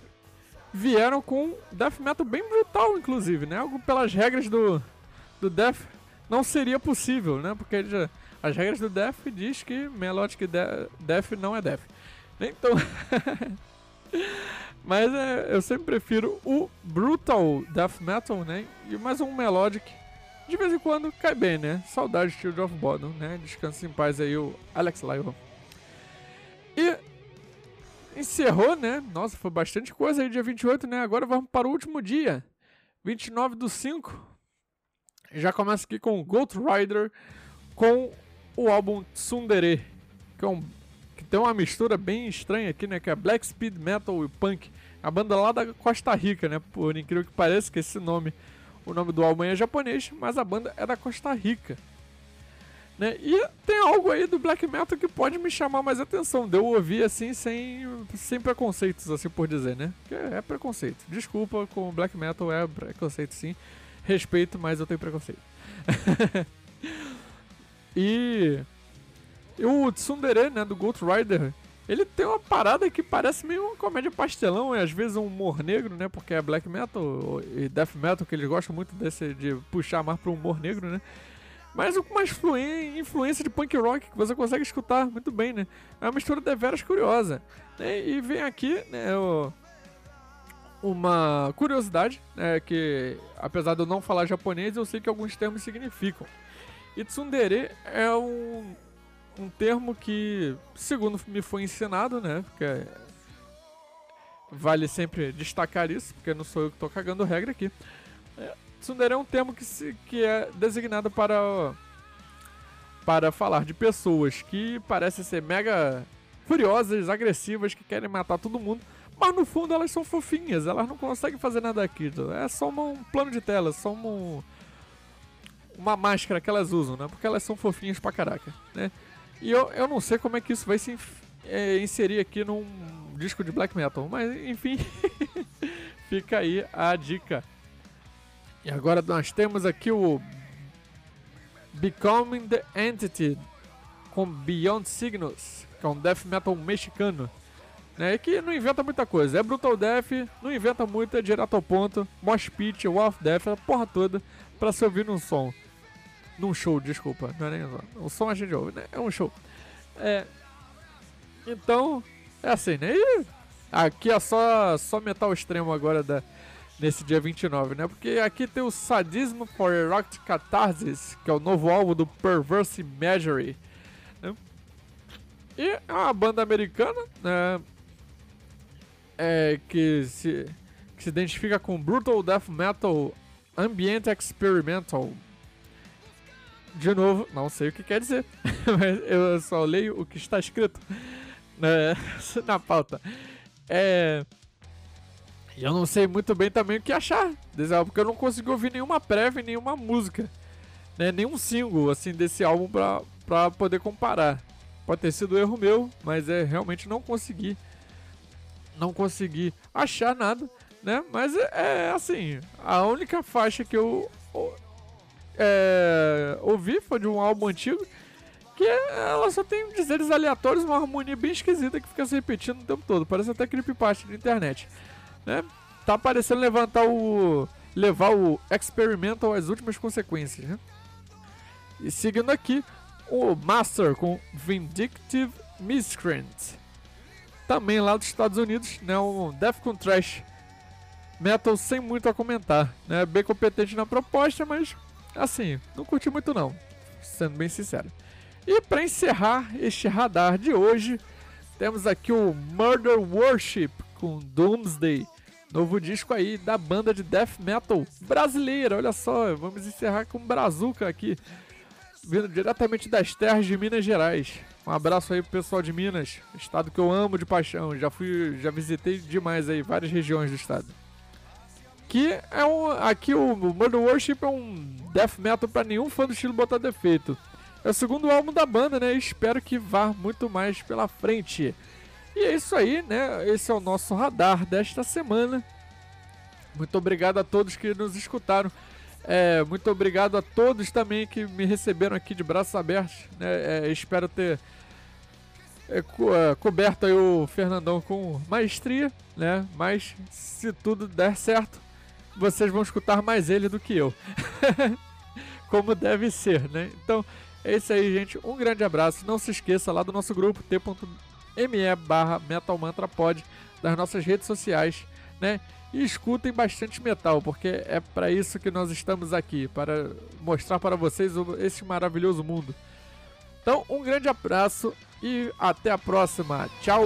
vieram com death metal bem brutal, inclusive, né? Algo pelas regras do, do death não seria possível, né? Porque já, as regras do death diz que melodic de death não é death. Então. Mas é, eu sempre prefiro o Brutal Death Metal, né? E mais um Melodic. De vez em quando cai bem, né? Saudade de Shield of Bodom, né? Descanse em paz aí o Alex Lyon. E encerrou, né? Nossa, foi bastante coisa aí, dia 28, né? Agora vamos para o último dia. 29 do 5. Já começa aqui com Ghost Rider com o álbum Tsundere, que é um que tem uma mistura bem estranha aqui, né? Que é Black Speed Metal e Punk. A banda lá da Costa Rica, né? Por incrível que pareça, que esse nome, o nome do álbum é japonês, mas a banda é da Costa Rica. Né? E tem algo aí do black metal que pode me chamar mais atenção, de eu ouvir assim sem, sem preconceitos, assim por dizer, né? É, é preconceito. Desculpa, com black metal é preconceito sim. Respeito, mas eu tenho preconceito. e, o Tsundere, né, do Ghost Rider, ele tem uma parada que parece meio uma comédia pastelão e às vezes um humor negro, né? Porque é black metal e death metal que eles gostam muito desse de puxar mais pro humor negro, né? Mas com uma influência de punk rock que você consegue escutar muito bem, né? É uma mistura deveras curiosa. Né? E vem aqui, né, o, uma curiosidade, né, que apesar de eu não falar japonês, eu sei que alguns termos significam. E tsundere é um, um termo que, segundo me foi ensinado, né, porque vale sempre destacar isso, porque não sou eu que estou cagando regra aqui. Tsundere é um termo que, se, que é designado para, para falar de pessoas que parecem ser mega furiosas, agressivas, que querem matar todo mundo, mas no fundo elas são fofinhas, elas não conseguem fazer nada daquilo. É só um plano de tela, só uma, uma máscara que elas usam, né? Porque elas são fofinhas pra caraca, né? E eu, eu não sei como é que isso vai se é, inserir aqui num disco de black metal, mas enfim, fica aí a dica. E agora nós temos aqui o Becoming the Entity com Beyond Signals, que é um death metal mexicano. Né, que não inventa muita coisa. É Brutal Death, não inventa muito, é direto ao ponto. Mosh Pit, Wall of Death, a porra toda pra se ouvir num som. Num show, desculpa. Não é nem o som a gente ouve, né? É um show. É, então, é assim, né? E aqui é só, só metal extremo agora da, nesse dia 29, né? Porque aqui tem o Sadism for Erotic Catharsis, que é o novo álbum do Perverse Imagery. Né? E é uma banda americana, né? É, que, se, que se identifica com Brutal Death Metal Ambient Experimental. De novo, não sei o que quer dizer, mas eu só leio o que está escrito né, na pauta. É. E eu não sei muito bem também o que achar desse álbum, porque eu não consegui ouvir nenhuma prévia, nenhuma música, né? Nenhum single, assim, desse álbum pra, pra poder comparar. Pode ter sido erro meu, mas é realmente não consegui. Não consegui achar nada, né? Mas é, é assim, a única faixa que eu é, ouvi foi de um álbum antigo que ela só tem dizeres aleatórios, uma harmonia bem esquisita que fica se repetindo o tempo todo. Parece até creepypasta de internet né? Tá parecendo levantar o. levar o Experimental às últimas consequências, né? E seguindo aqui, o Master com Vindictive Miscreant. Também lá dos Estados Unidos, né? Um Defcon Trash Metal sem muito a comentar, né? Bem competente na proposta, mas assim, não curti muito não, sendo bem sincero. E para encerrar este radar de hoje, temos aqui o Murder Worship com Doomsday Novo disco aí da banda de death metal brasileira. Olha só, vamos encerrar com Brazuca aqui, vindo diretamente das terras de Minas Gerais. Um abraço aí pro pessoal de Minas, estado que eu amo de paixão. Já fui, já visitei demais aí várias regiões do estado. Que é um, aqui o Murder Worship é um death metal para nenhum fã do estilo botar defeito. É o segundo álbum da banda, né? Espero que vá muito mais pela frente. E é isso aí, né? Esse é o nosso radar desta semana. Muito obrigado a todos que nos escutaram. É, muito obrigado a todos também que me receberam aqui de braços abertos. Né? É, espero ter é, co é, coberto o Fernandão com maestria, né? Mas se tudo der certo, vocês vão escutar mais ele do que eu. Como deve ser, né? Então, é isso aí, gente. Um grande abraço. Não se esqueça lá do nosso grupo, t.com me barra metalmantrapod das nossas redes sociais, né? E escutem bastante metal, porque é para isso que nós estamos aqui, para mostrar para vocês esse maravilhoso mundo. Então, um grande abraço e até a próxima. Tchau!